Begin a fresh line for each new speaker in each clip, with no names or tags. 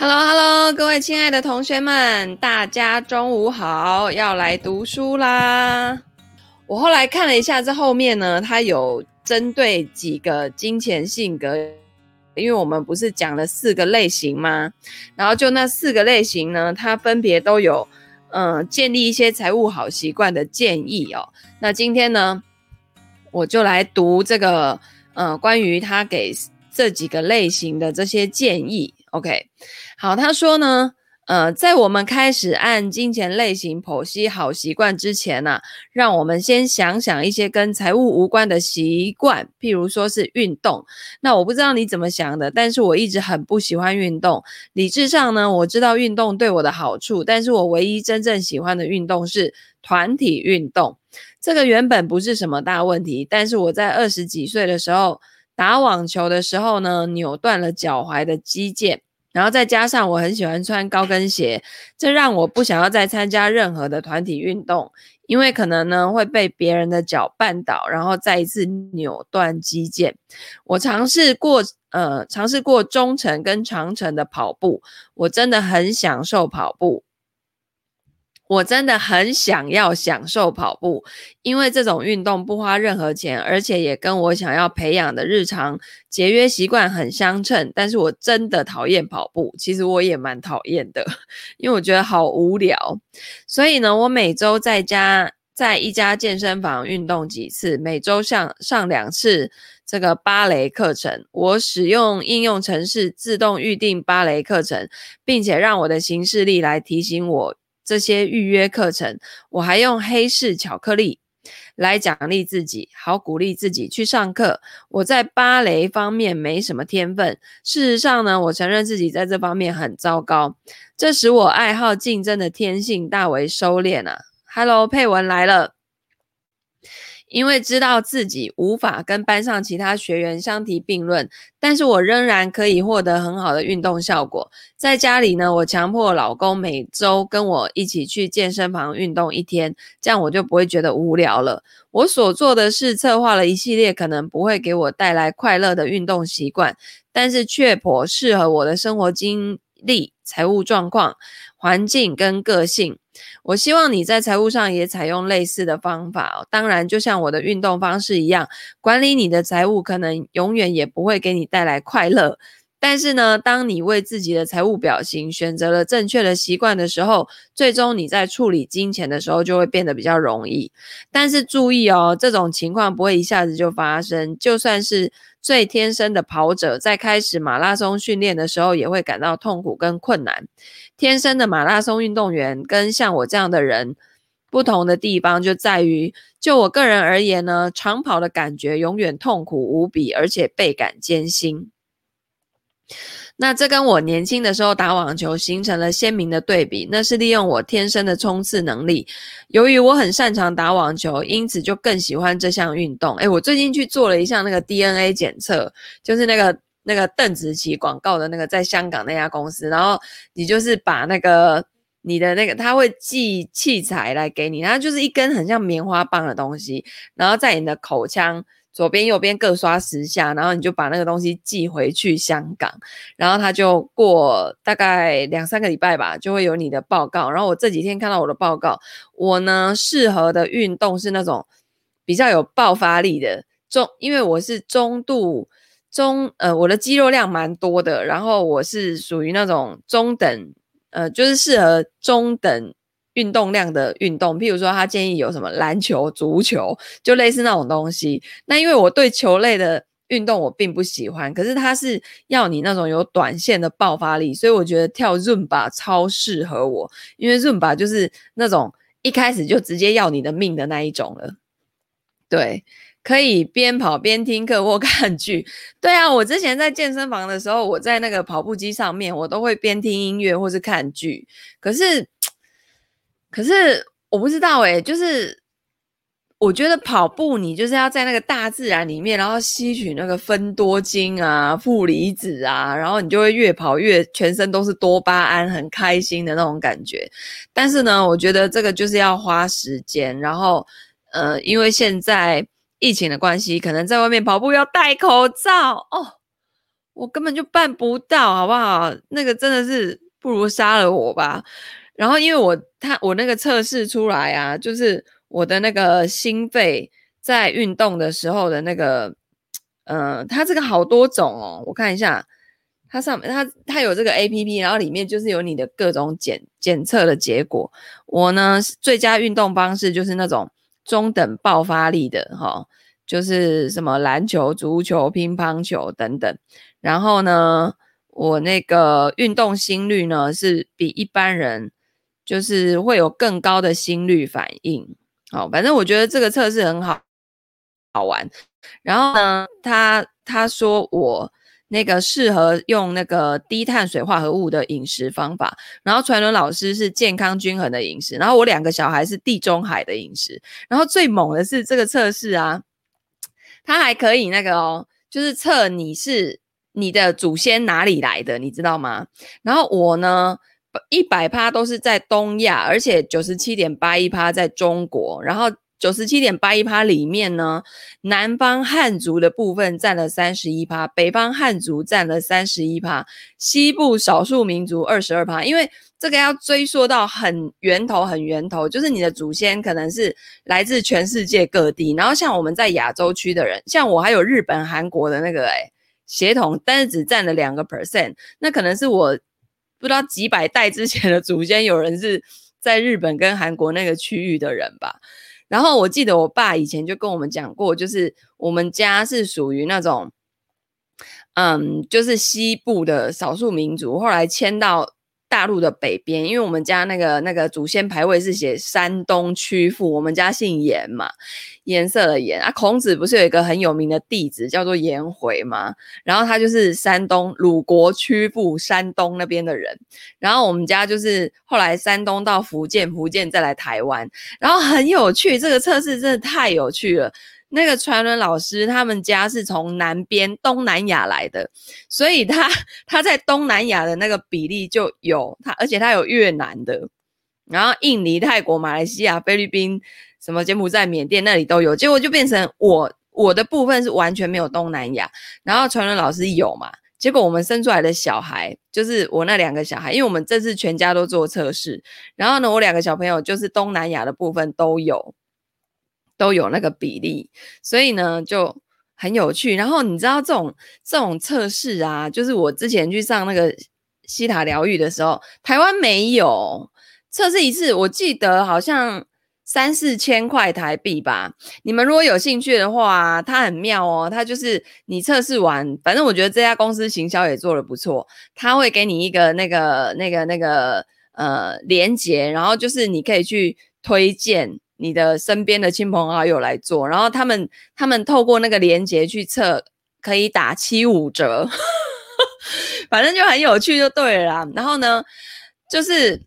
Hello，Hello，各位亲爱的同学们，大家中午好，要来读书啦。我后来看了一下这后面呢，它有针对几个金钱性格，因为我们不是讲了四个类型吗？然后就那四个类型呢，它分别都有嗯、建立一些财务好习惯的建议哦。那今天呢，我就来读这个呃关于他给这几个类型的这些建议。OK。好，他说呢，呃，在我们开始按金钱类型剖析好习惯之前呢、让我们先想想一些跟财务无关的习惯，譬如说是运动。那我不知道你怎么想的，但是我一直很不喜欢运动。理智上呢，我知道运动对我的好处，但是我唯一真正喜欢的运动是团体运动。这个原本不是什么大问题，但是我在二十几岁的时候打网球的时候呢，扭断了脚踝的肌腱。然后再加上我很喜欢穿高跟鞋，这让我不想要再参加任何的团体运动，因为可能呢会被别人的脚绊倒，然后再一次扭断肌腱。我尝试过，呃，尝试过中程跟长程的跑步，我真的很享受跑步。我真的很想要享受跑步，因为这种运动不花任何钱，而且也跟我想要培养的日常节约习惯很相称。但是我真的讨厌跑步，其实我也蛮讨厌的，因为我觉得好无聊。所以呢，我每周在家在一家健身房运动几次，每周上上两次这个芭蕾课程。我使用应用程式自动预定芭蕾课程，并且让我的行事历来提醒我。这些预约课程，我还用黑市巧克力来奖励自己，好鼓励自己去上课。我在芭蕾方面没什么天分，事实上呢，我承认自己在这方面很糟糕，这使我爱好竞争的天性大为收敛啊。Hello，佩文来了。因为知道自己无法跟班上其他学员相提并论，但是我仍然可以获得很好的运动效果。在家里呢，我强迫老公每周跟我一起去健身房运动一天，这样我就不会觉得无聊了。我所做的是策划了一系列可能不会给我带来快乐的运动习惯，但是却颇适合我的生活经历、财务状况、环境跟个性。我希望你在财务上也采用类似的方法。当然，就像我的运动方式一样，管理你的财务可能永远也不会给你带来快乐。但是呢，当你为自己的财务表型选择了正确的习惯的时候，最终你在处理金钱的时候就会变得比较容易。但是注意哦，这种情况不会一下子就发生。就算是最天生的跑者，在开始马拉松训练的时候，也会感到痛苦跟困难。天生的马拉松运动员跟像我这样的人不同的地方，就在于，就我个人而言呢，长跑的感觉永远痛苦无比，而且倍感艰辛。那这跟我年轻的时候打网球形成了鲜明的对比。那是利用我天生的冲刺能力。由于我很擅长打网球，因此就更喜欢这项运动。诶，我最近去做了一项那个 DNA 检测，就是那个那个邓紫棋广告的那个在香港那家公司。然后你就是把那个你的那个，他会寄器材来给你，它就是一根很像棉花棒的东西，然后在你的口腔。左边右边各刷十下，然后你就把那个东西寄回去香港，然后他就过大概两三个礼拜吧，就会有你的报告。然后我这几天看到我的报告，我呢适合的运动是那种比较有爆发力的中，因为我是中度中，呃，我的肌肉量蛮多的，然后我是属于那种中等，呃，就是适合中等。运动量的运动，譬如说，他建议有什么篮球、足球，就类似那种东西。那因为我对球类的运动我并不喜欢，可是他是要你那种有短线的爆发力，所以我觉得跳 Zumba 超适合我，因为 Zumba 就是那种一开始就直接要你的命的那一种了。对，可以边跑边听课或看剧。对啊，我之前在健身房的时候，我在那个跑步机上面，我都会边听音乐或是看剧，可是。可是我不知道诶，就是我觉得跑步你就是要在那个大自然里面，然后吸取那个芬多精啊、负离子啊，然后你就会越跑越全身都是多巴胺，很开心的那种感觉。但是呢，我觉得这个就是要花时间，然后呃，因为现在疫情的关系，可能在外面跑步要戴口罩哦。我根本就办不到，好不好？那个真的是不如杀了我吧。然后因为我他我那个测试出来啊，就是我的那个心肺在运动的时候的那个，呃，它这个好多种哦，我看一下，它上面它它有这个 APP，然后里面就是有你的各种检检测的结果。我呢最佳运动方式就是那种中等爆发力的哈、哦，就是什么篮球、足球、乒乓球等等。然后呢，我那个运动心率呢是比一般人就是会有更高的心率反应。好，反正我觉得这个测试很好好玩。然后呢，他他说我那个适合用那个低碳水化合物的饮食方法。然后传伦老师是健康均衡的饮食。然后我两个小孩是地中海的饮食。然后最猛的是这个测试啊，它还可以那个哦，就是测你是。你的祖先哪里来的，你知道吗？然后我呢，一百趴都是在东亚，而且九十七点八一趴在中国。然后九十七点八一趴里面呢，南方汉族的部分占了三十一趴，北方汉族占了三十一趴，西部少数民族二十二趴。因为这个要追溯到很源头，很源头，就是你的祖先可能是来自全世界各地。然后像我们在亚洲区的人，像我还有日本、韩国的那个诶协同，但是只占了两个 percent，那可能是我不知道几百代之前的祖先有人是在日本跟韩国那个区域的人吧。然后我记得我爸以前就跟我们讲过，就是我们家是属于那种，嗯，就是西部的少数民族，后来迁到。大陆的北边，因为我们家那个那个祖先牌位是写山东曲阜，我们家姓颜嘛，颜色的颜啊。孔子不是有一个很有名的弟子叫做颜回吗？然后他就是山东鲁国曲阜山东那边的人。然后我们家就是后来山东到福建，福建再来台湾。然后很有趣，这个测试真的太有趣了。那个传伦老师他们家是从南边东南亚来的，所以他他在东南亚的那个比例就有他，而且他有越南的，然后印尼、泰国、马来西亚、菲律宾、什么柬埔寨、缅甸那里都有，结果就变成我我的部分是完全没有东南亚，然后传伦老师有嘛，结果我们生出来的小孩就是我那两个小孩，因为我们这次全家都做测试，然后呢，我两个小朋友就是东南亚的部分都有。都有那个比例，所以呢就很有趣。然后你知道这种这种测试啊，就是我之前去上那个西塔疗愈的时候，台湾没有测试一次，我记得好像三四千块台币吧。你们如果有兴趣的话，它很妙哦。它就是你测试完，反正我觉得这家公司行销也做得不错，他会给你一个那个那个那个呃连接，然后就是你可以去推荐。你的身边的亲朋好友来做，然后他们他们透过那个连接去测，可以打七五折，反正就很有趣就对了。然后呢，就是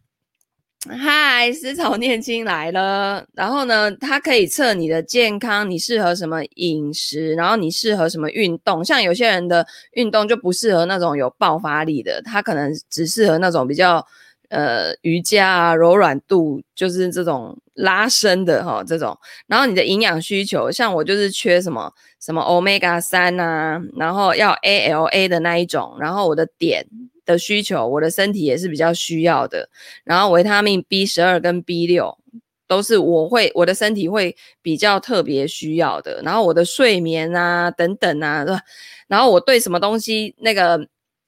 嗨，思草念青来了。然后呢，它可以测你的健康，你适合什么饮食，然后你适合什么运动。像有些人的运动就不适合那种有爆发力的，他可能只适合那种比较。呃，瑜伽啊，柔软度就是这种拉伸的哈，这种。然后你的营养需求，像我就是缺什么什么 Omega 三啊，然后要 ALA 的那一种。然后我的碘的需求，我的身体也是比较需要的。然后维他命 B 十二跟 B 六都是我会我的身体会比较特别需要的。然后我的睡眠啊等等啊，然后我对什么东西那个，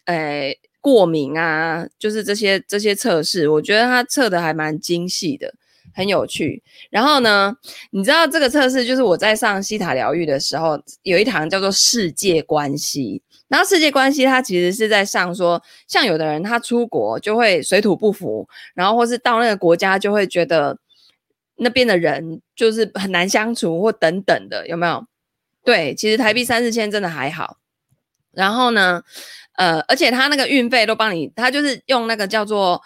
诶、过敏啊，就是这些这些测试，我觉得他测的还蛮精细的，很有趣。然后呢，你知道这个测试就是我在上西塔疗愈的时候，有一堂叫做世界关系。然后世界关系它其实是在上说，像有的人他出国就会水土不服，然后或是到那个国家就会觉得那边的人就是很难相处或等等的，有没有？对，其实台币三四千真的还好。然后呢，呃，而且他那个运费都帮你，他就是用那个叫做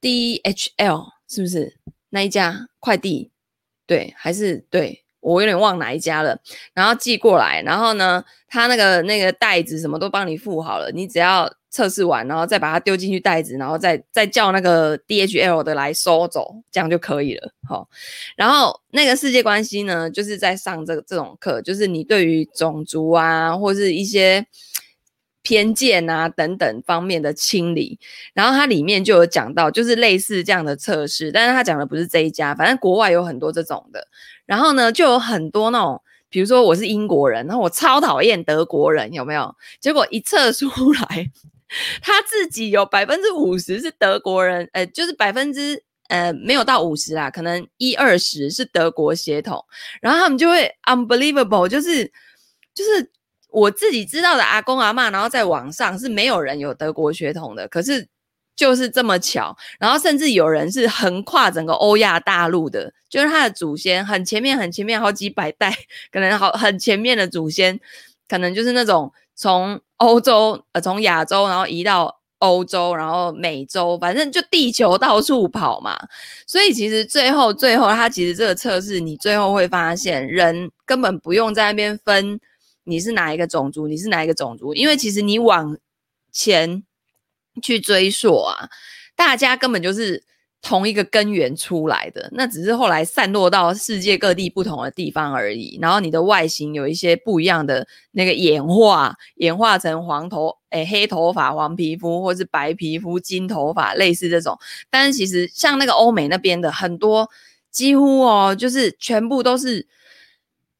DHL，是不是那一家快递？对，还是对，我有点忘哪一家了。然后寄过来，然后呢，他那个那个袋子什么都帮你付好了，你只要测试完，然后再把它丢进去袋子，然后再再叫那个 DHL 的来收走，这样就可以了。好，然后那个世界关系呢，就是在上这个这种课，就是你对于种族啊，或是一些。偏见啊等等方面的清理。然后它里面就有讲到，就是类似这样的测试，但是他讲的不是这一家，反正国外有很多这种的。然后呢，就有很多那种，比如说我是英国人，然后我超讨厌德国人，有没有？结果一测出来，他自己有百分之五十是德国人，呃，就是百分之。呃，没有到五十啦，可能一二十是德国血统，然后他们就会 unbelievable，就是就是我自己知道的阿公阿嬷，然后在网上是没有人有德国血统的，可是就是这么巧，然后甚至有人是横跨整个欧亚大陆的，就是他的祖先很前面很前面好几百代，可能好很前面的祖先，可能就是那种从欧洲呃从亚洲然后移到。欧洲，然后美洲，反正就地球到处跑嘛。所以其实最后，最后，它其实这个测试，你最后会发现，人根本不用在那边分你是哪一个种族，你是哪一个种族，因为其实你往前去追溯啊，大家根本就是。同一个根源出来的，那只是后来散落到世界各地不同的地方而已。然后你的外形有一些不一样的那个演化，演化成黄头诶黑头发、黄皮肤，或是白皮肤、金头发，类似这种。但是其实像那个欧美那边的很多，几乎哦，就是全部都是，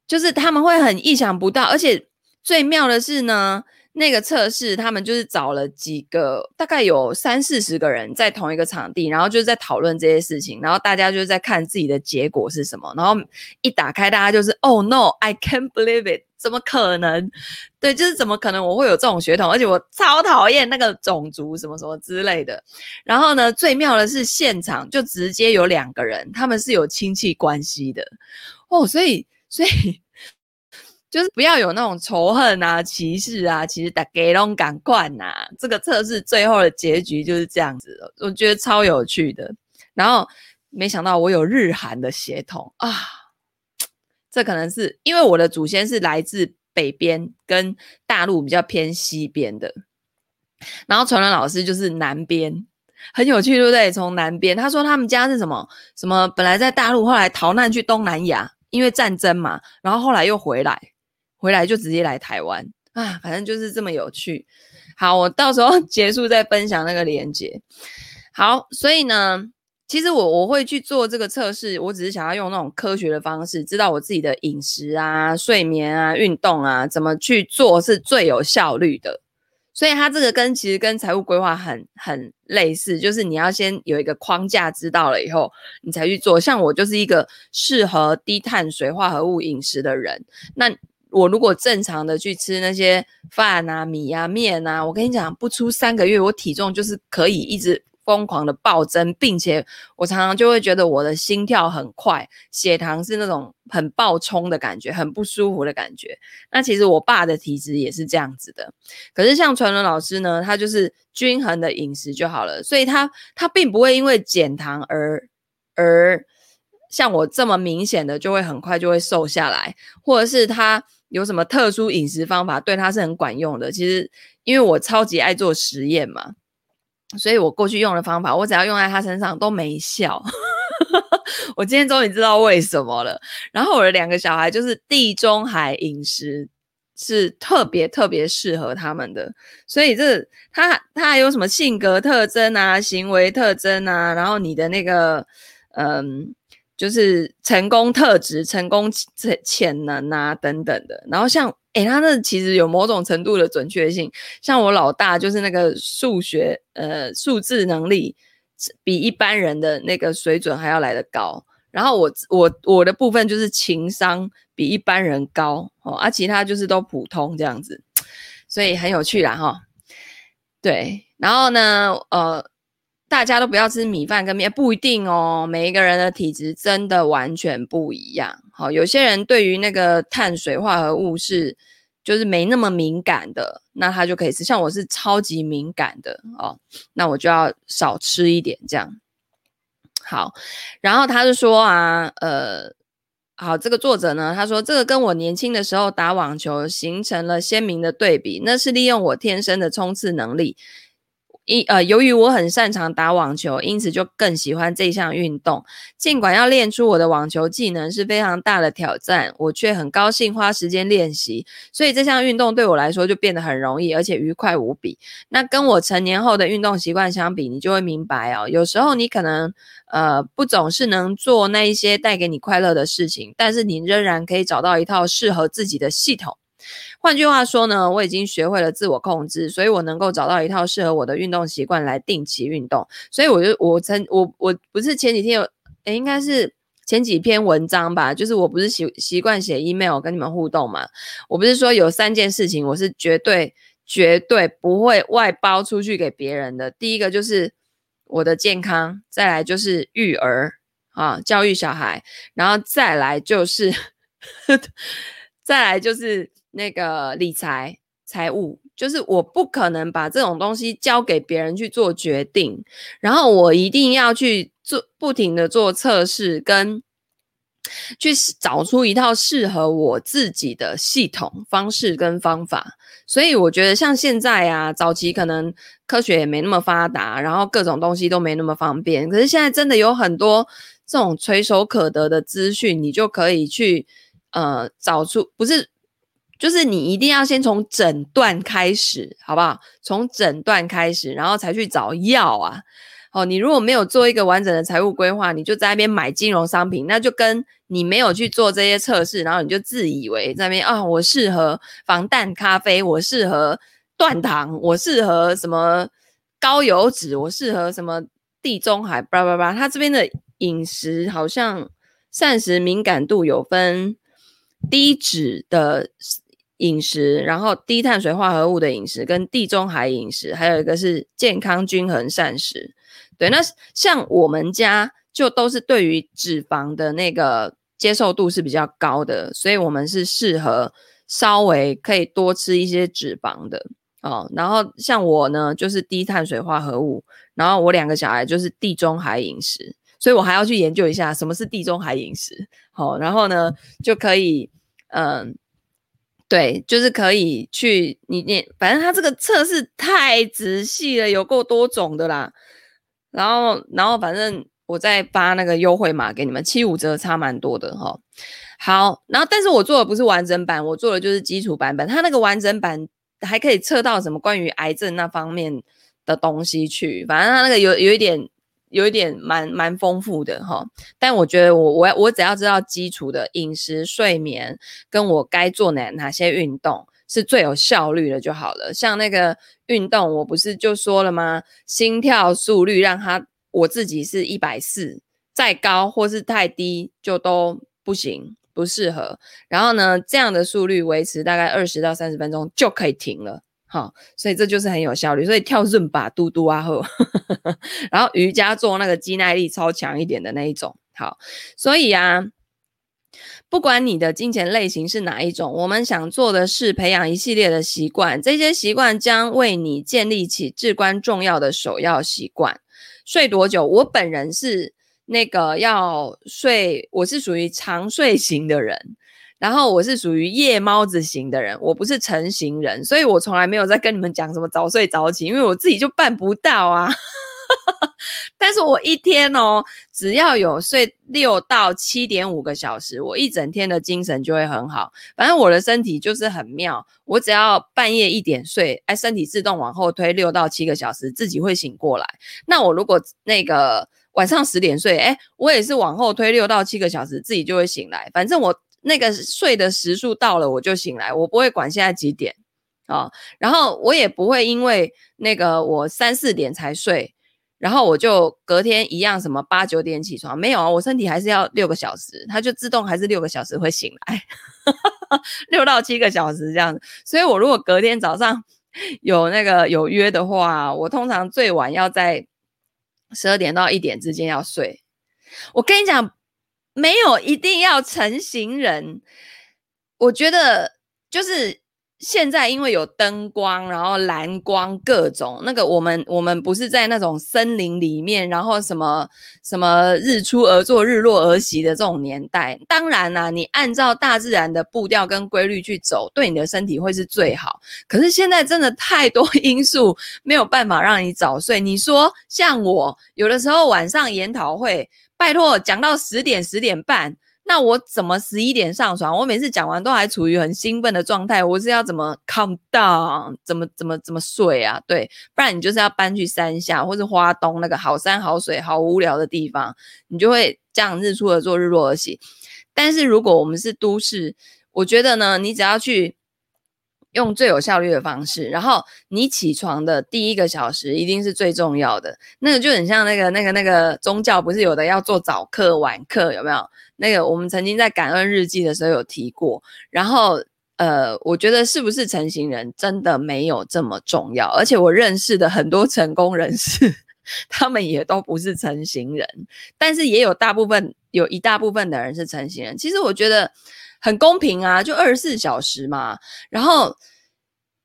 就是他们会很意想不到，而且最妙的是呢。那个测试，他们就是找了几个，大概有三四十个人在同一个场地，然后就是在讨论这些事情，然后大家就是在看自己的结果是什么，然后一打开，大家就是 “Oh no, I can't believe it！” 怎么可能？对，就是怎么可能我会有这种血统？而且我超讨厌那个种族什么什么之类的。然后呢，最妙的是现场就直接有两个人，他们是有亲戚关系的哦，所以所以。就是不要有那种仇恨啊、歧视啊，其实大家都赶快呐。这个测试最后的结局就是这样子的，我觉得超有趣的。然后没想到我有日韩的血统啊，这可能是因为我的祖先是来自北边，跟大陆比较偏西边的。然后传人老师就是南边，很有趣，对不对？从南边，他说他们家是什么什么，本来在大陆，后来逃难去东南亚，因为战争嘛，然后后来又回来。回来就直接来台湾啊，反正就是这么有趣。好，我到时候 结束再分享那个链接。好，所以呢，其实我我会去做这个测试，我只是想要用那种科学的方式，知道我自己的饮食啊、睡眠啊、运动啊，怎么去做是最有效率的。所以它这个跟其实跟财务规划很很类似，就是你要先有一个框架，知道了以后，你才去做。像我就是一个适合低碳水化合物饮食的人，那。我如果正常的去吃那些饭啊、米啊、面啊，我跟你讲，不出三个月，我体重就是可以一直疯狂的暴增，并且我常常就会觉得我的心跳很快，血糖是那种很暴冲的感觉，很不舒服的感觉。那其实我爸的体质也是这样子的，可是像传伦老师呢，他就是均衡的饮食就好了，所以他他并不会因为减糖而而像我这么明显的就会很快就会瘦下来，或者是他。有什么特殊饮食方法对他是很管用的？其实，因为我超级爱做实验嘛，所以我过去用的方法，我只要用在他身上都没效。我今天终于知道为什么了。然后我的两个小孩就是地中海饮食是特别特别适合他们的，所以这他他还有什么性格特征啊、行为特征啊，然后你的那个嗯。就是成功特质、成功潜潜能啊等等的，然后像诶、他那其实有某种程度的准确性。像我老大就是那个数学呃数字能力比一般人的那个水准还要来得高，然后我我我的部分就是情商比一般人高哦，啊其他就是都普通这样子，所以很有趣啦哈。对，然后呢呃。大家都不要吃米饭跟面，不一定哦。每一个人的体质真的完全不一样。好，有些人对于那个碳水化合物是就是没那么敏感的，那他就可以吃。像我是超级敏感的哦，那我就要少吃一点这样。好，然后他就说啊，呃，好，这个作者呢，他说这个跟我年轻的时候打网球形成了鲜明的对比，那是利用我天生的冲刺能力。一呃，由于我很擅长打网球，因此就更喜欢这项运动。尽管要练出我的网球技能是非常大的挑战，我却很高兴花时间练习。所以这项运动对我来说就变得很容易，而且愉快无比。那跟我成年后的运动习惯相比，你就会明白哦，有时候你可能呃不总是能做那一些带给你快乐的事情，但是你仍然可以找到一套适合自己的系统。换句话说呢，我已经学会了自我控制，所以我能够找到一套适合我的运动习惯来定期运动。所以我就我曾我我不是前几天有，诶，应该是前几篇文章吧，就是我不是习习惯写 email 跟你们互动嘛，我不是说有三件事情我是绝对绝对不会外包出去给别人的。第一个就是我的健康，再来就是育儿啊，教育小孩，然后再来就是 再来就是。那个理财财务，就是我不可能把这种东西交给别人去做决定，然后我一定要去做，不停的做测试，跟去找出一套适合我自己的系统方式跟方法。所以我觉得像现在啊，早期可能科学也没那么发达，然后各种东西都没那么方便，可是现在真的有很多这种垂手可得的资讯，你就可以去呃找出不是。就是你一定要先从诊断开始，好不好？从诊断开始，然后才去找药啊。哦，你如果没有做一个完整的财务规划，你就在那边买金融商品，那就跟你没有去做这些测试，然后你就自以为在那边啊，我适合防弹咖啡，我适合断糖，我适合什么高油脂，我适合什么地中海，叭叭叭。他这边的饮食好像膳食敏感度有分低脂的。饮食，然后低碳水化合物的饮食，跟地中海饮食，还有一个是健康均衡膳食。对，那像我们家就都是对于脂肪的那个接受度是比较高的，所以我们是适合稍微可以多吃一些脂肪的哦。然后像我呢，就是低碳水化合物，然后我两个小孩就是地中海饮食，所以我还要去研究一下什么是地中海饮食。好，然后呢就可以嗯。对，就是可以去你你，反正他这个测试太仔细了，有够多种的啦。然后，然后反正我再发那个优惠码给你们，七五折，差蛮多的哈。好，然后但是我做的不是完整版，我做的就是基础版本。它那个完整版还可以测到什么关于癌症那方面的东西去，反正它那个有有一点。有一点蛮蛮丰富的哈，但我觉得我我我只要知道基础的饮食、睡眠，跟我该做哪哪些运动是最有效率的就好了。像那个运动，我不是就说了吗？心跳速率让它我自己是一百四，再高或是太低就都不行，不适合。然后呢，这样的速率维持大概二十到三十分钟就可以停了。好，所以这就是很有效率。所以跳伦巴嘟嘟啊呵，然后瑜伽做那个肌耐力超强一点的那一种。好，所以啊，不管你的金钱类型是哪一种，我们想做的是培养一系列的习惯，这些习惯将为你建立起至关重要的首要习惯。睡多久？我本人是那个要睡，我是属于长睡型的人。然后我是属于夜猫子型的人，我不是晨型人，所以我从来没有在跟你们讲什么早睡早起，因为我自己就办不到啊。但是我一天哦，只要有睡六到七点五个小时，我一整天的精神就会很好。反正我的身体就是很妙，我只要半夜一点睡，哎，身体自动往后推六到七个小时，自己会醒过来。那我如果那个晚上十点睡，哎，我也是往后推六到七个小时，自己就会醒来。反正我。那个睡的时数到了，我就醒来，我不会管现在几点啊，然后我也不会因为那个我三四点才睡，然后我就隔天一样什么八九点起床，没有啊，我身体还是要六个小时，它就自动还是六个小时会醒来，六到七个小时这样子，所以我如果隔天早上 有那个有约的话，我通常最晚要在十二点到一点之间要睡，我跟你讲。没有一定要成型人，我觉得就是现在因为有灯光，然后蓝光各种那个，我们我们不是在那种森林里面，然后什么什么日出而作，日落而息的这种年代。当然啦、你按照大自然的步调跟规律去走，对你的身体会是最好。可是现在真的太多因素没有办法让你早睡。你说像我有的时候晚上研讨会，拜托讲到十点十点半。那我怎么十一点上床？我每次讲完都还处于很兴奋的状态，我是要怎么 calm down？怎么怎么怎么睡啊？对，不然你就是要搬去山下或是花东那个好山好水好无聊的地方，你就会这样日出而作，日落而息。但是如果我们是都市，我觉得呢，你只要去用最有效率的方式，然后你起床的第一个小时一定是最重要的。那个就很像那个那个那个宗教，不是有的要做早课晚课，有没有？那个我们曾经在感恩日记的时候有提过，然后呃，我觉得是不是成型人真的没有这么重要，而且我认识的很多成功人士，他们也都不是成型人，但是也有大部分有一大部分的人是成型人。其实我觉得很公平啊，就二十四小时嘛，然后。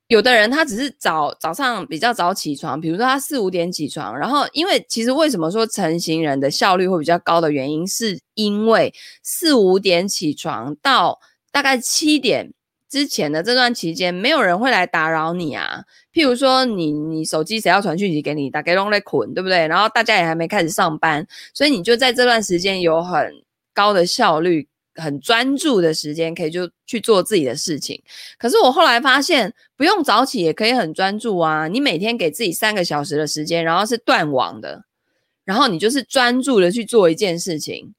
有的人他只是早早上比较早起床，比如说他四五点起床，然后因为其实为什么说晨型人的效率会比较高的原因，是因为四五点起床到大概七点之前的这段期间，没有人会来打扰你啊。譬如说你你手机谁要传讯息给你，大家都在困，对不对？然后大家也还没开始上班，所以你就在这段时间有很高的效率。很专注的时间，可以就去做自己的事情。可是我后来发现，不用早起也可以很专注啊。你每天给自己三个小时的时间，然后是断网的，然后你就是专注的去做一件事情，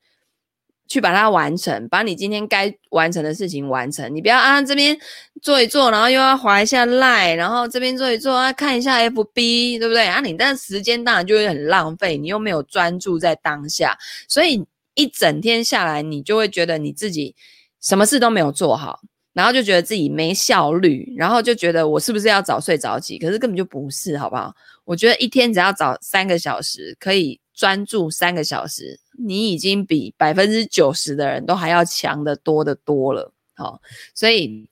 去把它完成，把你今天该完成的事情完成。你不要啊这边做一做，然后又要滑一下 Line，然后这边做一做啊看一下 FB，对不对？啊，你但时间当然就会很浪费，你又没有专注在当下，所以。一整天下来，你就会觉得你自己什么事都没有做好，然后就觉得自己没效率，然后就觉得我是不是要早睡早起？可是根本就不是，好不好？我觉得一天只要早三个小时，可以专注三个小时，你已经比百分之九十的人都还要强得多得多了。好，所以，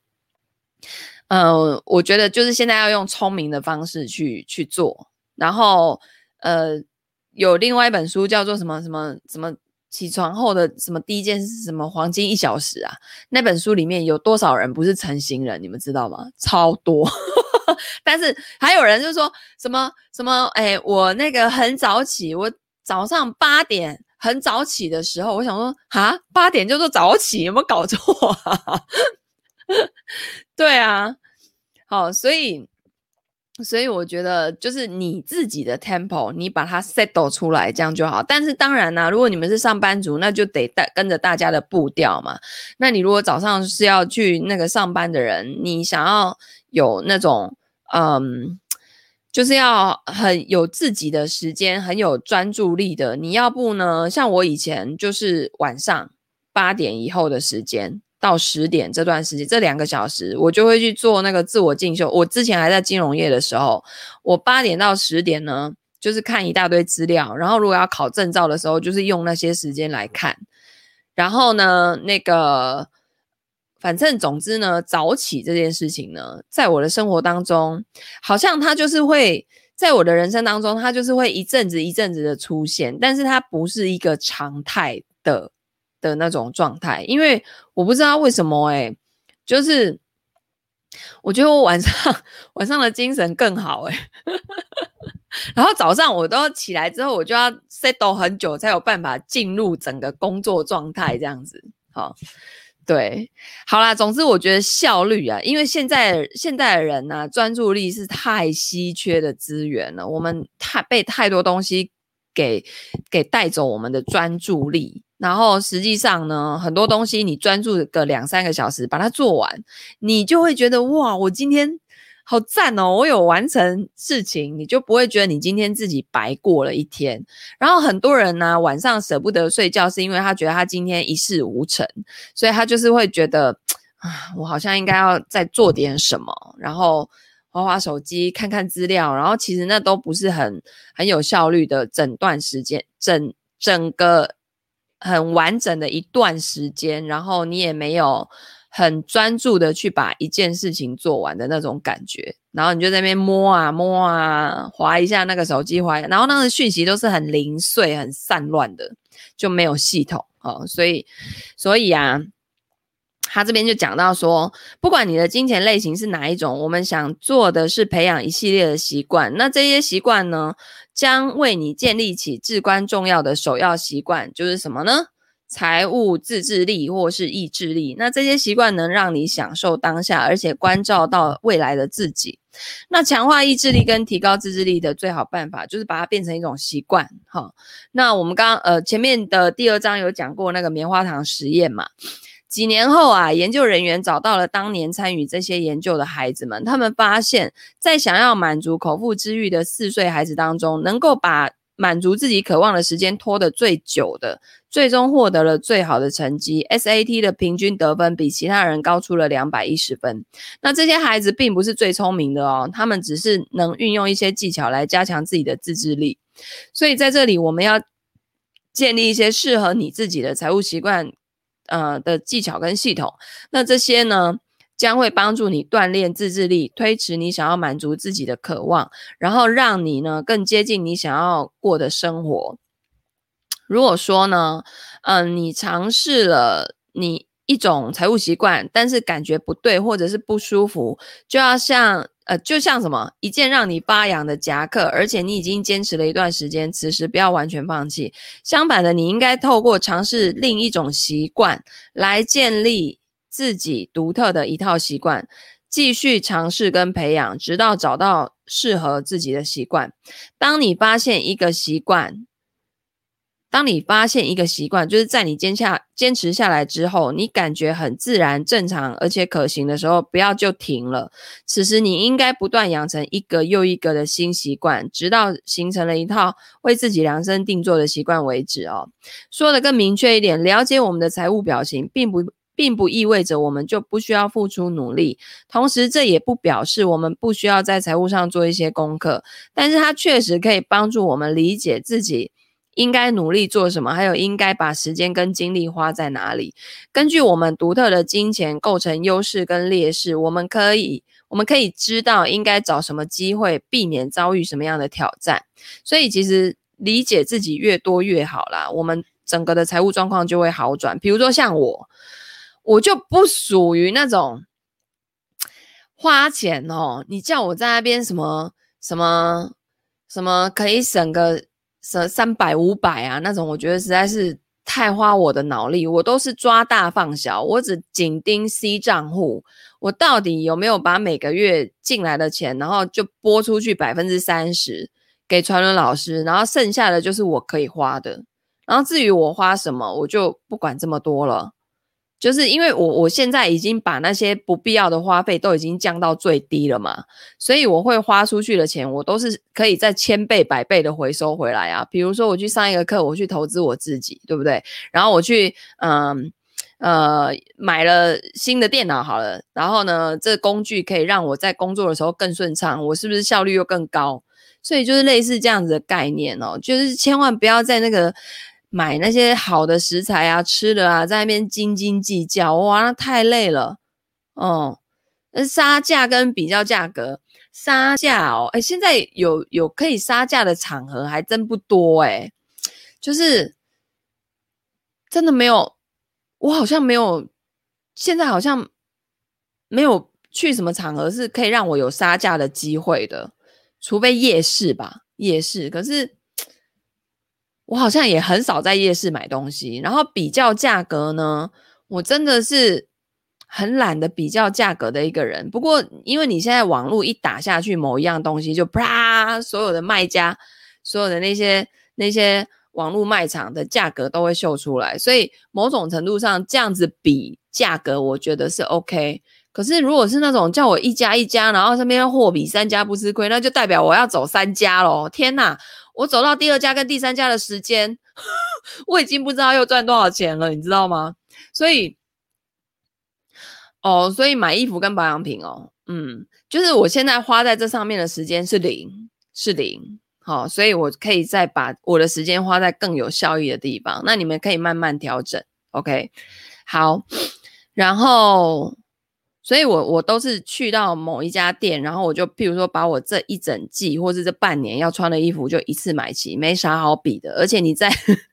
呃，我觉得就是现在要用聪明的方式去去做。然后，呃，有另外一本书叫做什么什么什么。起床后的什么第一件事？什么黄金一小时啊？那本书里面有多少人不是晨型人？你们知道吗？超多。但是还有人就说什么什么？哎，我那个很早起，我早上八点很早起的时候，我想说啊，八点就说早起，有没有搞错啊？对啊，好，所以。所以我觉得，就是你自己的 tempo，你把它 settle 出来，这样就好。但是当然啦，如果你们是上班族，那就得带跟着大家的步调嘛。那你如果早上是要去那个上班的人，你想要有那种，嗯，就是要很有自己的时间，很有专注力的。你要不呢，像我以前就是晚上八点以后的时间。到十点这段时间，这两个小时，我就会去做那个自我进修。我之前还在金融业的时候，我八点到十点呢，就是看一大堆资料。然后如果要考证照的时候，就是用那些时间来看。然后呢，那个反正总之呢，早起这件事情呢，在我的生活当中，好像它就是会在我的人生当中，它就是会一阵子一阵子的出现，但是它不是一个常态的。的那种状态，因为我不知道为什么哎、就是我觉得我晚上晚上的精神更好哎、然后早上我都要起来之后，我就要 settle 很久才有办法进入整个工作状态这样子。好，对，好啦，总之我觉得效率啊，因为现在现在的人呢、啊，专注力是太稀缺的资源了，我们太被太多东西给给带走我们的专注力。然后实际上呢，很多东西你专注个两三个小时把它做完，你就会觉得哇，我今天好赞哦，我有完成事情，你就不会觉得你今天自己白过了一天。然后很多人呢，晚上舍不得睡觉，是因为他觉得他今天一事无成，所以他就是会觉得啊，我好像应该要再做点什么，然后滑滑手机，看看资料，然后其实那都不是很很有效率的整段时间，整整个。很完整的一段时间，然后你也没有很专注的去把一件事情做完的那种感觉。然后你就在那边摸啊摸啊，划一下那个手机，划，然后那个讯息都是很零碎、很散乱的，就没有系统哦。所以，所以啊。他这边就讲到说，不管你的金钱类型是哪一种，我们想做的是培养一系列的习惯。那这些习惯呢，将为你建立起至关重要的首要习惯，就是什么呢？财务自制力或是意志力。那这些习惯能让你享受当下，而且关照到未来的自己。那强化意志力跟提高自制力的最好办法，就是把它变成一种习惯。哈，那我们刚刚呃前面的第二章有讲过那个棉花糖实验嘛。几年后啊，研究人员找到了当年参与这些研究的孩子们。他们发现，在想要满足口腹之欲的四岁孩子当中，能够把满足自己渴望的时间拖得最久的，最终获得了最好的成绩。SAT 的平均得分比其他人高出了两百一十分。那这些孩子并不是最聪明的哦，他们只是能运用一些技巧来加强自己的自制力。所以在这里，我们要建立一些适合你自己的财务习惯。呃的技巧跟系统，那这些呢，将会帮助你锻炼自制力，推迟你想要满足自己的渴望，然后让你呢更接近你想要过的生活。如果说呢，嗯、你尝试了你一种财务习惯，但是感觉不对或者是不舒服，就要像。呃，就像什么一件让你发痒的夹克，而且你已经坚持了一段时间，此时不要完全放弃。相反的，你应该透过尝试另一种习惯，来建立自己独特的一套习惯，继续尝试跟培养，直到找到适合自己的习惯。当你发现一个习惯，当你发现一个习惯，就是在你坚下坚持下来之后，你感觉很自然、正常而且可行的时候，不要就停了。此时你应该不断养成一个又一个的新习惯，直到形成了一套为自己量身定做的习惯为止哦。说得更明确一点，了解我们的财务表情，并不并不意味着我们就不需要付出努力，同时这也不表示我们不需要在财务上做一些功课，但是它确实可以帮助我们理解自己。应该努力做什么？还有应该把时间跟精力花在哪里？根据我们独特的金钱构成优势跟劣势，我们可以我们可以知道应该找什么机会，避免遭遇什么样的挑战。所以其实理解自己越多越好啦，我们整个的财务状况就会好转。比如说像我，我就不属于那种花钱哦，你叫我在那边什么什么什么可以省个。三三百五百啊，那种我觉得实在是太花我的脑力。我都是抓大放小，我只紧盯 C 账户，我到底有没有把每个月进来的钱，然后就拨出去百分之三十给传轮老师，然后剩下的就是我可以花的。然后至于我花什么，我就不管这么多了。就是因为我我现在已经把那些不必要的花费都已经降到最低了嘛，所以我会花出去的钱，我都是可以在千倍百倍的回收回来啊。比如说我去上一个课，我去投资我自己，对不对？然后我去嗯呃买了新的电脑好了，然后呢，这工具可以让我在工作的时候更顺畅，我是不是效率又更高？所以就是类似这样子的概念哦，就是千万不要在那个。买那些好的食材啊，吃的啊，在那边斤斤计较，哇，那太累了。哦，那杀价跟比较价格，杀价哦，哎，现在有有可以杀价的场合还真不多哎，就是真的没有，我好像没有，现在好像没有去什么场合是可以让我有杀价的机会的，除非夜市吧，夜市，可是。我好像也很少在夜市买东西，然后比较价格呢，我真的是很懒得比较价格的一个人。不过，因为你现在网络一打下去，某一样东西就啪，所有的卖家，所有的那些那些网络卖场的价格都会秀出来，所以某种程度上这样子比价格，我觉得是 OK。可是如果是那种叫我一家一家，然后身边货比三家不吃亏，那就代表我要走三家咯。天哪！我走到第二家跟第三家的时间，我已经不知道又赚多少钱了，你知道吗？所以，哦，所以买衣服跟保养品哦，嗯，就是我现在花在这上面的时间是零，是零，好，所以我可以再把我的时间花在更有效益的地方。那你们可以慢慢调整，OK？好。然后，所以我我都是去到某一家店，然后我就譬如说把我这一整季或是这半年要穿的衣服就一次买齐，没啥好比的。而且你在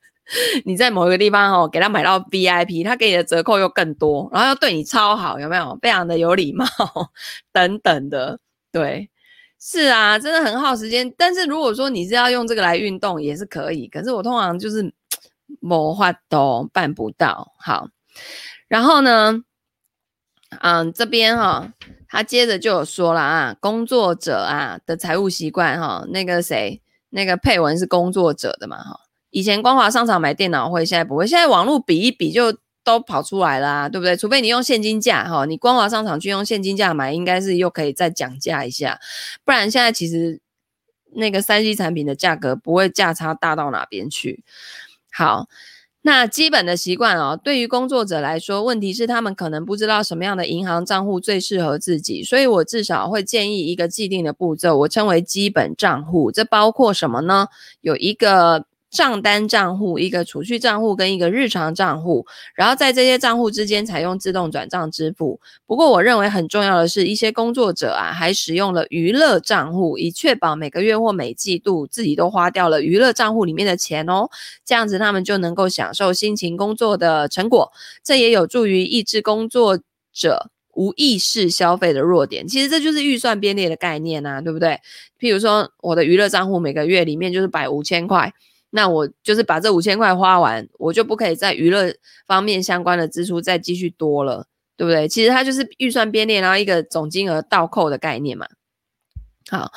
你在某一个地方哦，给他买到 VIP，他给你的折扣又更多，然后又对你超好，有没有？非常的有礼貌等等的，对。是啊，真的很耗时间。但是如果说你是要用这个来运动，也是可以。可是我通常就是 没法都办不到。好，然后呢，嗯，这边哈、他接着就有说了啊，工作者啊的财务习惯哈，那个谁，那个佩文是工作者的嘛哈。以前光华商场买电脑会，现在不会。现在网络比一比就。都跑出来啦、对不对？除非你用现金价哈，你光华商场去用现金价买，应该是又可以再讲价一下，不然现在其实那个三 C 产品的价格不会价差大到哪边去。好，那基本的习惯哦，对于工作者来说，问题是他们可能不知道什么样的银行账户最适合自己，所以我至少会建议一个既定的步骤，我称为基本账户，这包括什么呢？有一个。账单账户、一个储蓄账户跟一个日常账户，然后在这些账户之间采用自动转账支付。不过，我认为很重要的是，一些工作者啊，还使用了娱乐账户，以确保每个月或每季度自己都花掉了娱乐账户里面的钱哦。这样子，他们就能够享受辛勤工作的成果。这也有助于抑制工作者无意识消费的弱点。其实这就是预算编列的概念啊，对不对？譬如说，我的娱乐账户每个月里面就是摆五千块。那我就是把这五千块花完，我就不可以在娱乐方面相关的支出再继续多了，对不对？其实它就是预算编列，然后一个总金额倒扣的概念嘛。好，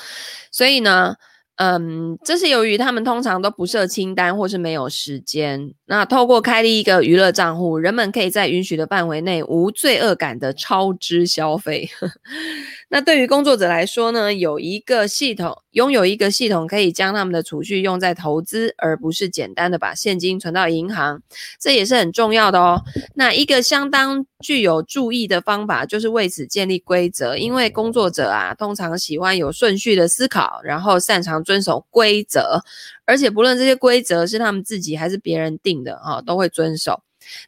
所以呢。嗯，这是由于他们通常都不设清单或是没有时间。那透过开立一个娱乐账户，人们可以在允许的范围内无罪恶感的超支消费。那对于工作者来说呢，有一个系统，拥有一个系统可以将他们的储蓄用在投资，而不是简单的把现金存到银行，这也是很重要的哦。那一个相当具有注意的方法，就是为此建立规则，因为工作者啊，通常喜欢有顺序的思考，然后擅长。遵守规则，而且不论这些规则是他们自己还是别人定的啊，都会遵守。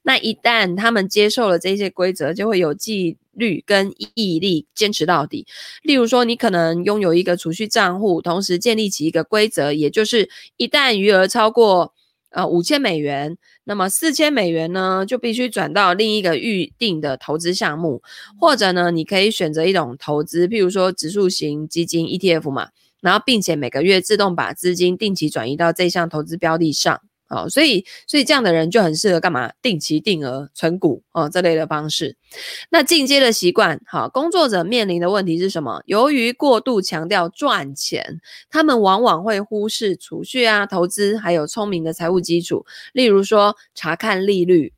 那一旦他们接受了这些规则，就会有记律跟毅力，坚持到底。例如说，你可能拥有一个储蓄账户，同时建立起一个规则，也就是一旦余额超过呃五千美元，那么四千美元呢就必须转到另一个预定的投资项目，或者呢，你可以选择一种投资，譬如说指数型基金 ETF 嘛。然后，并且每个月自动把资金定期转移到这项投资标的上，哦，所以，所以这样的人就很适合干嘛？定期定额存股哦，这类的方式。那进阶的习惯，好，工作者面临的问题是什么？由于过度强调赚钱，他们往往会忽视储蓄啊、投资，还有聪明的财务基础，例如说查看利率、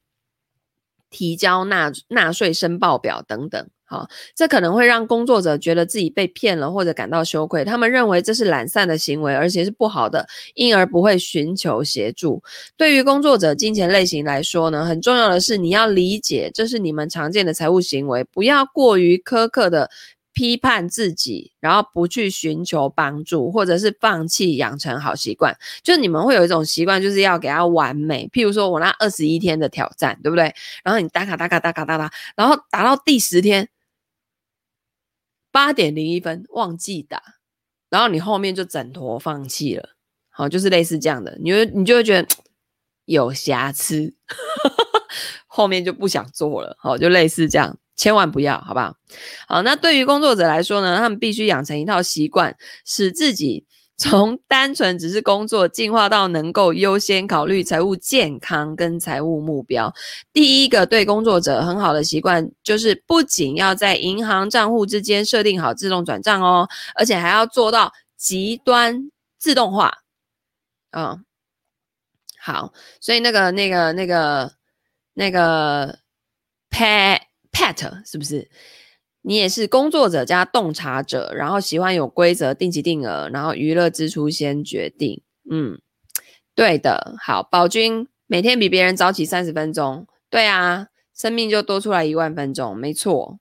提交纳纳税申报表等等。好，这可能会让工作者觉得自己被骗了，或者感到羞愧。他们认为这是懒散的行为，而且是不好的，因而不会寻求协助。对于工作者金钱类型来说呢，很重要的是你要理解这是你们常见的财务行为，不要过于苛刻的批判自己，然后不去寻求帮助，或者是放弃养成好习惯。就你们会有一种习惯，就是要给他完美。譬如说我那二十一天的挑战，对不对？然后你打卡打卡打卡打卡，然后打到第十天。八点零一分忘记打，然后你后面就整坨放弃了，好，就是类似这样的，你会你就会觉得有瑕疵，后面就不想做了，好，就类似这样，千万不要，好不好？好，那对于工作者来说呢，他们必须养成一套习惯，使自己。从 单纯只是工作进化到能够优先考虑财务健康跟财务目标，第一个对工作者很好的习惯就是不仅要在银行账户之间设定好自动转账哦，而且还要做到极端自动化。嗯，好，所以那个那个那个那个 Pat Pat 是不是？你也是工作者加洞察者，然后喜欢有规则、定期定额，然后娱乐支出先决定。嗯，对的。好，宝君每天比别人早起三十分钟，对啊，生命就多出来一万分钟，没错。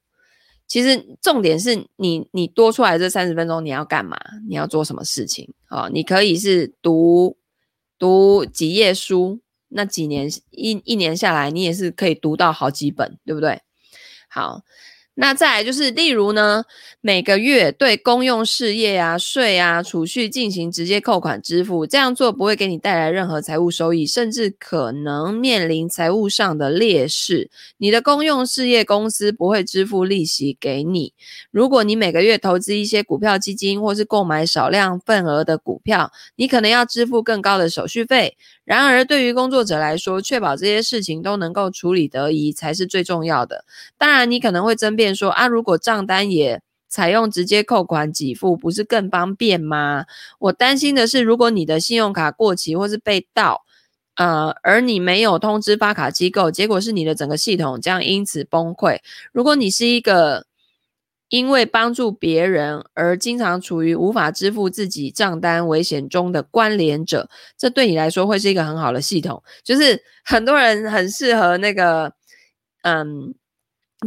其实重点是你，你多出来这三十分钟你要干嘛？你要做什么事情？哦，你可以是读读几页书，那几年一一年下来，你也是可以读到好几本，对不对？好。那再来就是，例如呢，每个月对公用事业啊、税啊、储蓄进行直接扣款支付，这样做不会给你带来任何财务收益，甚至可能面临财务上的劣势。你的公用事业公司不会支付利息给你。如果你每个月投资一些股票基金，或是购买少量份额的股票，你可能要支付更高的手续费。然而，对于工作者来说，确保这些事情都能够处理得宜才是最重要的。当然，你可能会争说啊，如果账单也采用直接扣款给付，不是更方便吗？我担心的是，如果你的信用卡过期或是被盗，呃，而你没有通知发卡机构，结果是你的整个系统将因此崩溃。如果你是一个因为帮助别人而经常处于无法支付自己账单危险中的关联者，这对你来说会是一个很好的系统。就是很多人很适合那个，嗯，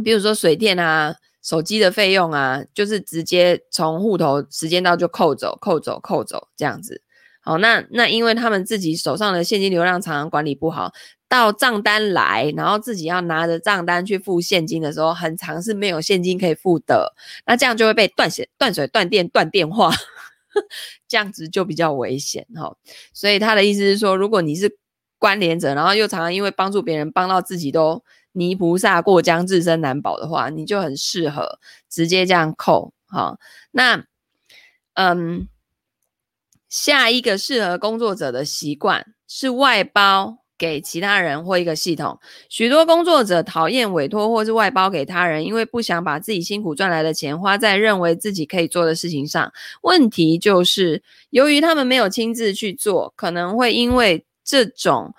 比如说水电啊、手机的费用啊，就是直接从户头时间到就扣走、扣走、扣走这样子。好，那那因为他们自己手上的现金流量常常管理不好。到账单来，然后自己要拿着账单去付现金的时候，很常是没有现金可以付的，那这样就会被断水、断水、断电、断电话，这样子就比较危险哈。所以他的意思是说，如果你是关联者，然后又常常因为帮助别人帮到自己都泥菩萨过江，自身难保的话，你就很适合直接这样扣哈。那嗯，下一个适合工作者的习惯是外包。给其他人或一个系统，许多工作者讨厌委托或是外包给他人，因为不想把自己辛苦赚来的钱花在认为自己可以做的事情上。问题就是，由于他们没有亲自去做，可能会因为这种。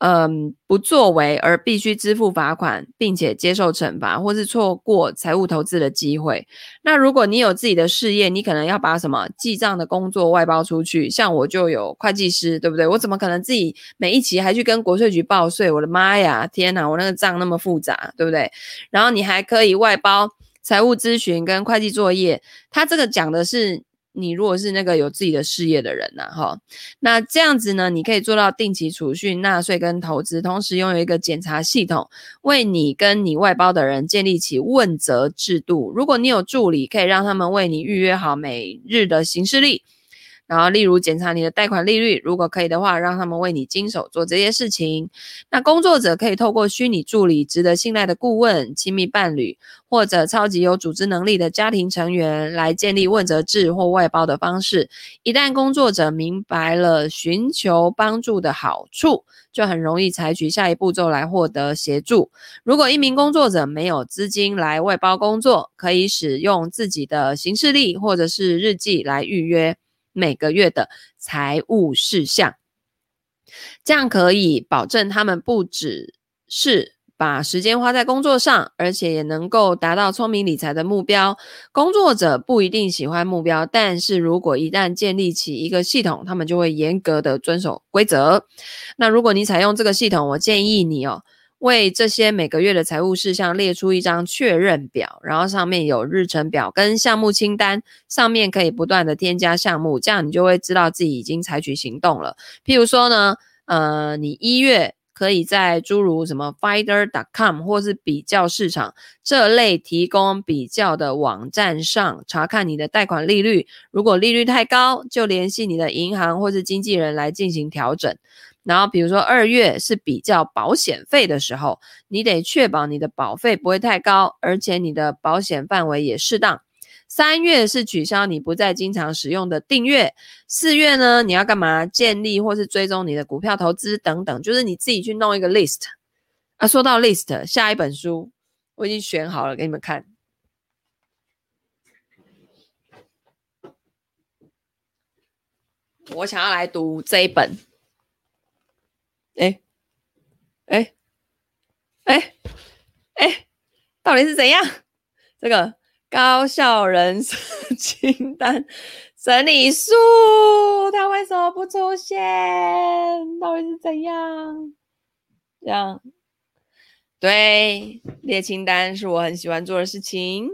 嗯，不作为而必须支付罚款，并且接受惩罚，或是错过财务投资的机会。那如果你有自己的事业，你可能要把什么记账的工作外包出去。像我就有会计师，对不对？我怎么可能自己每一期还去跟国税局报税？我的妈呀，天哪，我那个账那么复杂，对不对？然后你还可以外包财务咨询跟会计作业。他这个讲的是。你如果是那个有自己的事业的人呐，哈，那这样子呢，你可以做到定期储蓄、纳税跟投资，同时拥有一个检查系统，为你跟你外包的人建立起问责制度。如果你有助理，可以让他们为你预约好每日的行事历。然后，例如检查你的贷款利率，如果可以的话，让他们为你经手做这些事情。那工作者可以透过虚拟助理、值得信赖的顾问、亲密伴侣，或者超级有组织能力的家庭成员来建立问责制或外包的方式。一旦工作者明白了寻求帮助的好处，就很容易采取下一步骤来获得协助。如果一名工作者没有资金来外包工作，可以使用自己的行事历或者是日记来预约。每个月的财务事项，这样可以保证他们不只是把时间花在工作上，而且也能够达到聪明理财的目标。工作者不一定喜欢目标，但是如果一旦建立起一个系统，他们就会严格的遵守规则。那如果你采用这个系统，我建议你哦。为这些每个月的财务事项列出一张确认表，然后上面有日程表跟项目清单，上面可以不断的添加项目，这样你就会知道自己已经采取行动了。譬如说呢，呃，你一月可以在诸如什么 Finder.com 或是比较市场这类提供比较的网站上查看你的贷款利率，如果利率太高，就联系你的银行或是经纪人来进行调整。然后，比如说二月是比较保险费的时候，你得确保你的保费不会太高，而且你的保险范围也适当。三月是取消你不再经常使用的订阅。四月呢，你要干嘛？建立或是追踪你的股票投资等等，就是你自己去弄一个 list。啊，说到 list，下一本书我已经选好了，给你们看。我想要来读这一本。哎，哎，哎，哎，到底是怎样？这个高效人生清单整理术，它为什么不出现？到底是怎样？这样，对，列清单是我很喜欢做的事情。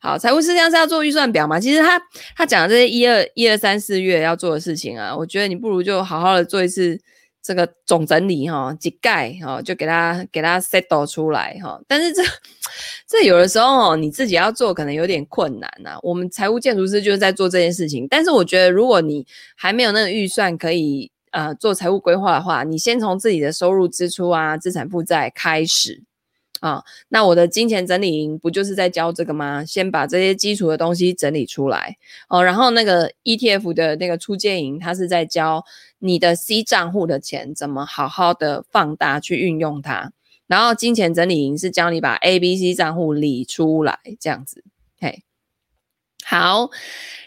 好，财务事项是要做预算表嘛？其实他他讲的这些一二一二三四月要做的事情啊，我觉得你不如就好好的做一次。这个总整理哈，几盖哈，就给他给他 settle 出来哈。但是这 这有的时候哦，你自己要做可能有点困难呐、我们财务建筑师就是在做这件事情，但是我觉得如果你还没有那个预算可以呃做财务规划的话，你先从自己的收入、支出啊、资产负债开始。啊，那我的金钱整理营不就是在教这个吗？先把这些基础的东西整理出来哦，然后那个 ETF 的那个初阶营，它是在教你的 C 账户的钱怎么好好的放大去运用它，然后金钱整理营是教你把 A、B、C 账户理出来，这样子，嘿，好，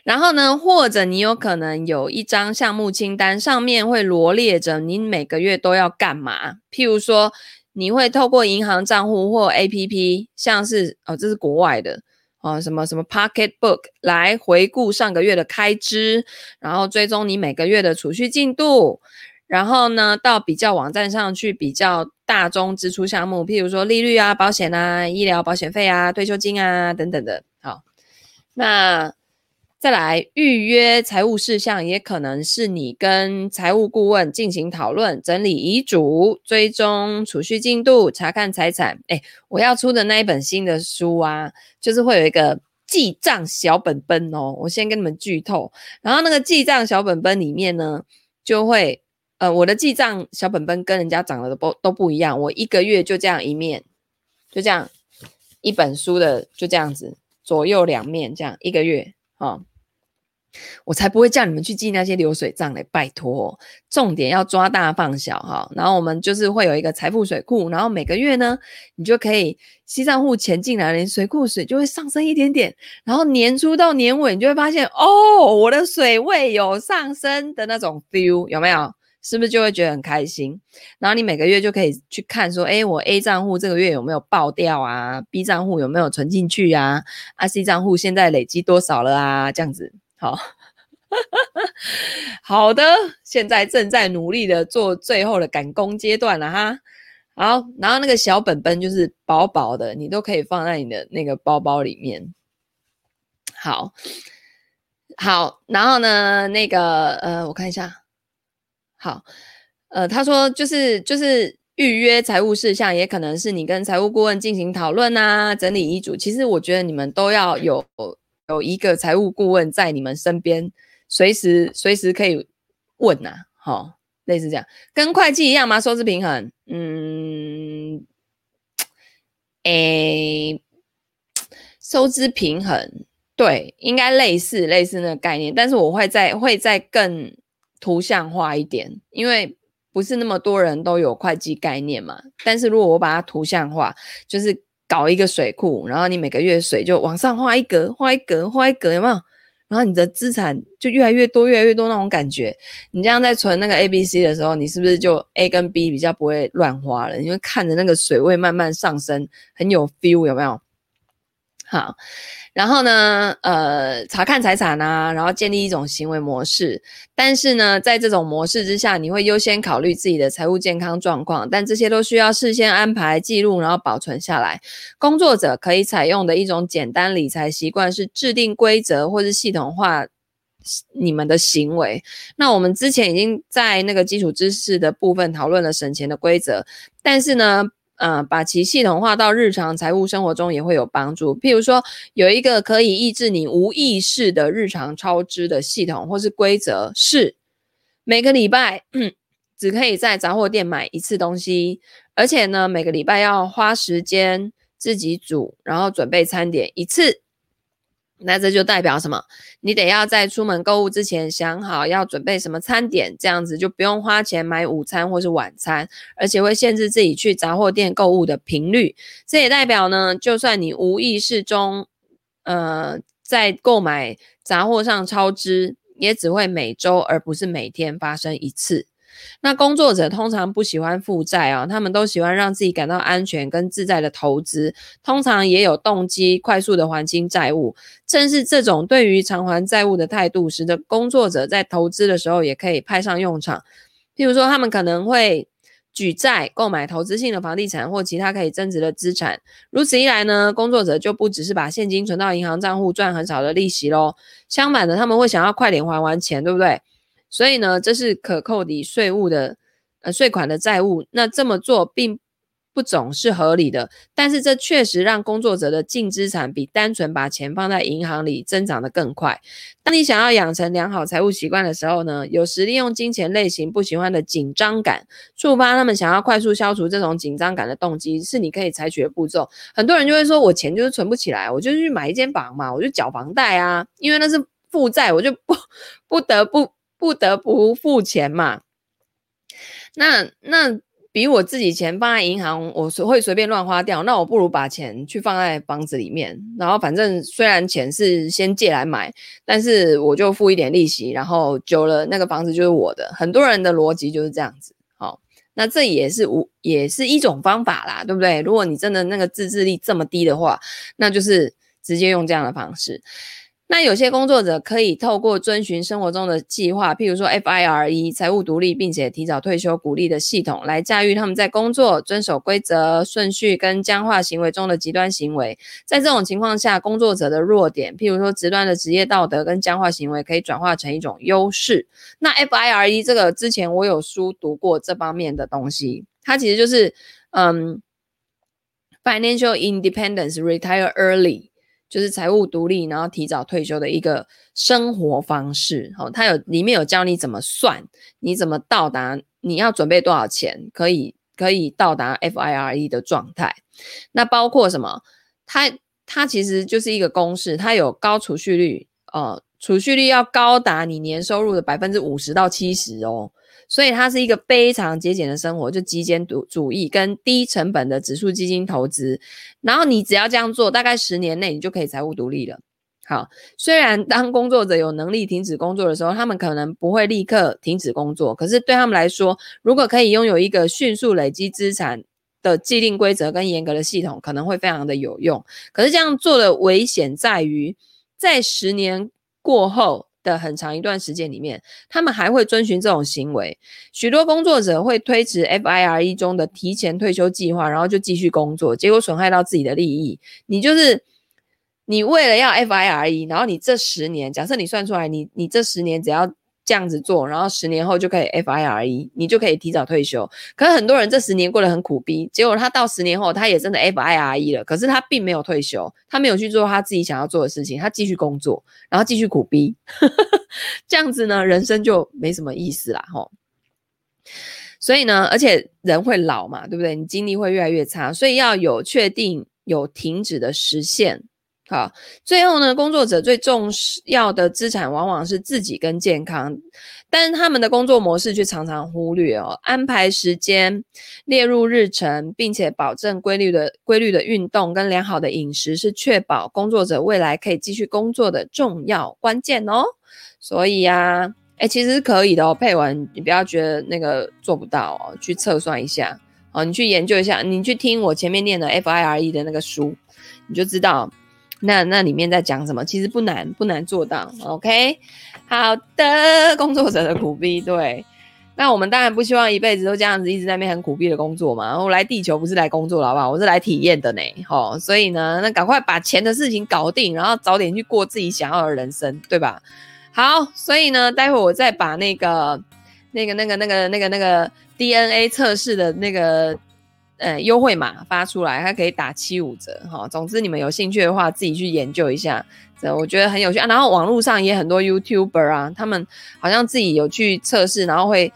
然后呢，或者你有可能有一张项目清单，上面会罗列着你每个月都要干嘛，譬如说。你会透过银行账户或 APP，像是哦，这是国外的哦，什么什么 Pocketbook 来回顾上个月的开支，然后追踪你每个月的储蓄进度，然后呢，到比较网站上去比较大宗支出项目，譬如说利率啊、保险啊、医疗保险费啊、退休金啊等等的。好，那。再来预约财务事项，也可能是你跟财务顾问进行讨论、整理遗嘱、追踪储蓄进度、查看财产。诶，我要出的那一本新的书啊，就是会有一个记账小本本哦。我先跟你们剧透，然后那个记账小本本里面呢，就会呃，我的记账小本本跟人家长得都不都不一样。我一个月就这样一面，就这样一本书的就这样子，左右两面这样一个月哦。我才不会叫你们去记那些流水账嘞，拜托，重点要抓大放小哈。然后我们就是会有一个财富水库，然后每个月呢，你就可以吸账户钱进来了，你水库水就会上升一点点。然后年初到年尾，你就会发现哦，我的水位有上升的那种 feel，有没有？是不是就会觉得很开心？然后你每个月就可以去看说，诶，我 A 账户这个月有没有爆掉啊？B 账户有没有存进去啊？啊，C 账户现在累积多少了啊？这样子。好，好的，现在正在努力的做最后的赶工阶段了哈。好，然后那个小本本就是薄薄的，你都可以放在你的那个包包里面。好，好，然后呢，那个呃，我看一下，好，呃，他说就是就是预约财务事项，也可能是你跟财务顾问进行讨论啊，整理遗嘱。其实我觉得你们都要有。有一个财务顾问在你们身边，随时随时可以问呐、啊，好、类似这样，跟会计一样吗？收支平衡，嗯，诶，收支平衡，对，应该类似类似那个概念，但是我会再会再更图像化一点，因为不是那么多人都有会计概念嘛。但是如果我把它图像化，就是。搞一个水库，然后你每个月水就往上画一格，画一格，画一格，有没有？然后你的资产就越来越多，越来越多那种感觉。你这样在存那个 A、B、C 的时候，你是不是就 A 跟 B 比较不会乱花了？因为看着那个水位慢慢上升，很有 feel，有没有？好。然后呢，呃，查看财产啊，然后建立一种行为模式。但是呢，在这种模式之下，你会优先考虑自己的财务健康状况，但这些都需要事先安排、记录，然后保存下来。工作者可以采用的一种简单理财习惯是制定规则，或是系统化你们的行为。那我们之前已经在那个基础知识的部分讨论了省钱的规则，但是呢，嗯，把其系统化到日常财务生活中也会有帮助。譬如说，有一个可以抑制你无意识的日常超支的系统或是规则，是每个礼拜 只可以在杂货店买一次东西，而且呢，每个礼拜要花时间自己煮，然后准备餐点一次。那这就代表什么？你得要在出门购物之前想好要准备什么餐点，这样子就不用花钱买午餐或是晚餐，而且会限制自己去杂货店购物的频率。这也代表呢，就算你无意识中，呃，在购买杂货上超支，也只会每周而不是每天发生一次。那工作者通常不喜欢负债啊，他们都喜欢让自己感到安全跟自在的投资，通常也有动机快速的还清债务。正是这种对于偿还债务的态度，使得工作者在投资的时候也可以派上用场。譬如说，他们可能会举债购买投资性的房地产或其他可以增值的资产。如此一来呢，工作者就不只是把现金存到银行账户赚很少的利息喽，相反的，他们会想要快点还完钱，对不对？所以呢，这是可扣抵税务的，呃，税款的债务。那这么做并不总是合理的，但是这确实让工作者的净资产比单纯把钱放在银行里增长得更快。当你想要养成良好财务习惯的时候呢，有时利用金钱类型不喜欢的紧张感，触发他们想要快速消除这种紧张感的动机，是你可以采取的步骤。很多人就会说，我钱就是存不起来，我就去买一间房嘛，我就缴房贷啊，因为那是负债，我就不 不得不不得不付钱嘛。那那。比我自己钱放在银行，我随会随便乱花掉。那我不如把钱去放在房子里面，然后反正虽然钱是先借来买，但是我就付一点利息，然后久了那个房子就是我的。很多人的逻辑就是这样子。好，那这也是无也是一种方法啦，对不对？如果你真的那个自制力这么低的话，那就是直接用这样的方式。那有些工作者可以透过遵循生活中的计划，譬如说 FIRE 财务独立，并且提早退休鼓励的系统，来驾驭他们在工作遵守规则、顺序跟僵化行为中的极端行为。在这种情况下，工作者的弱点，譬如说极端的职业道德跟僵化行为，可以转化成一种优势。那 FIRE 这个之前我有书读过这方面的东西，它其实就是嗯，Financial Independence Retire Early。就是财务独立，然后提早退休的一个生活方式。哦，它有里面有教你怎么算，你怎么到达，你要准备多少钱，可以可以到达 FIRE 的状态。那包括什么？它它其实就是一个公式，它有高储蓄率，呃，储蓄率要高达你年收入的百分之五十到七十哦。所以它是一个非常节俭的生活，就极简主主义跟低成本的指数基金投资，然后你只要这样做，大概十年内你就可以财务独立了。好，虽然当工作者有能力停止工作的时候，他们可能不会立刻停止工作，可是对他们来说，如果可以拥有一个迅速累积资产的既定规则跟严格的系统，可能会非常的有用。可是这样做的危险在于，在十年过后。的很长一段时间里面，他们还会遵循这种行为。许多工作者会推迟 FIRE 中的提前退休计划，然后就继续工作，结果损害到自己的利益。你就是你为了要 FIRE，然后你这十年，假设你算出来，你你这十年只要。这样子做，然后十年后就可以 FIRE，你就可以提早退休。可是很多人这十年过得很苦逼，结果他到十年后，他也真的 FIRE 了，可是他并没有退休，他没有去做他自己想要做的事情，他继续工作，然后继续苦逼，这样子呢，人生就没什么意思啦，吼。所以呢，而且人会老嘛，对不对？你精力会越来越差，所以要有确定有停止的时限。好，最后呢，工作者最重要的资产往往是自己跟健康，但是他们的工作模式却常常忽略哦，安排时间，列入日程，并且保证规律的规律的运动跟良好的饮食，是确保工作者未来可以继续工作的重要关键哦。所以呀，诶，其实是可以的哦，配文，你不要觉得那个做不到哦，去测算一下哦，你去研究一下，你去听我前面念的 FIRE 的那个书，你就知道。那那里面在讲什么？其实不难，不难做到。OK，好的，工作者的苦逼，对。那我们当然不希望一辈子都这样子一直在那边很苦逼的工作嘛。我来地球不是来工作的好不好？我是来体验的呢。齁，所以呢，那赶快把钱的事情搞定，然后早点去过自己想要的人生，对吧？好，所以呢，待会我再把那个、那个、那个、那个、那个、那个 DNA 测试的那个。呃，优惠码发出来，它可以打七五折哈。总之，你们有兴趣的话，自己去研究一下，这我觉得很有趣啊。然后网络上也很多 YouTuber 啊，他们好像自己有去测试，然后会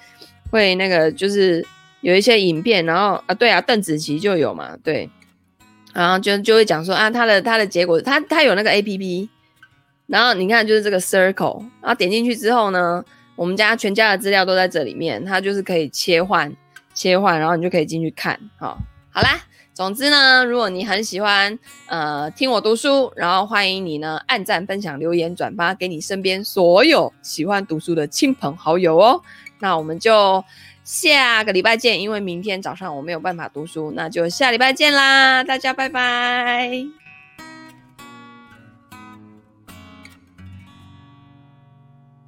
会那个就是有一些影片，然后啊，对啊，邓紫棋就有嘛，对，然后就就会讲说啊，他的他的结果，他他有那个 APP，然后你看就是这个 Circle，然后点进去之后呢，我们家全家的资料都在这里面，它就是可以切换。切换，然后你就可以进去看，好，好啦。总之呢，如果你很喜欢呃听我读书，然后欢迎你呢按赞、分享、留言、转发给你身边所有喜欢读书的亲朋好友哦。那我们就下个礼拜见，因为明天早上我没有办法读书，那就下礼拜见啦，大家拜拜。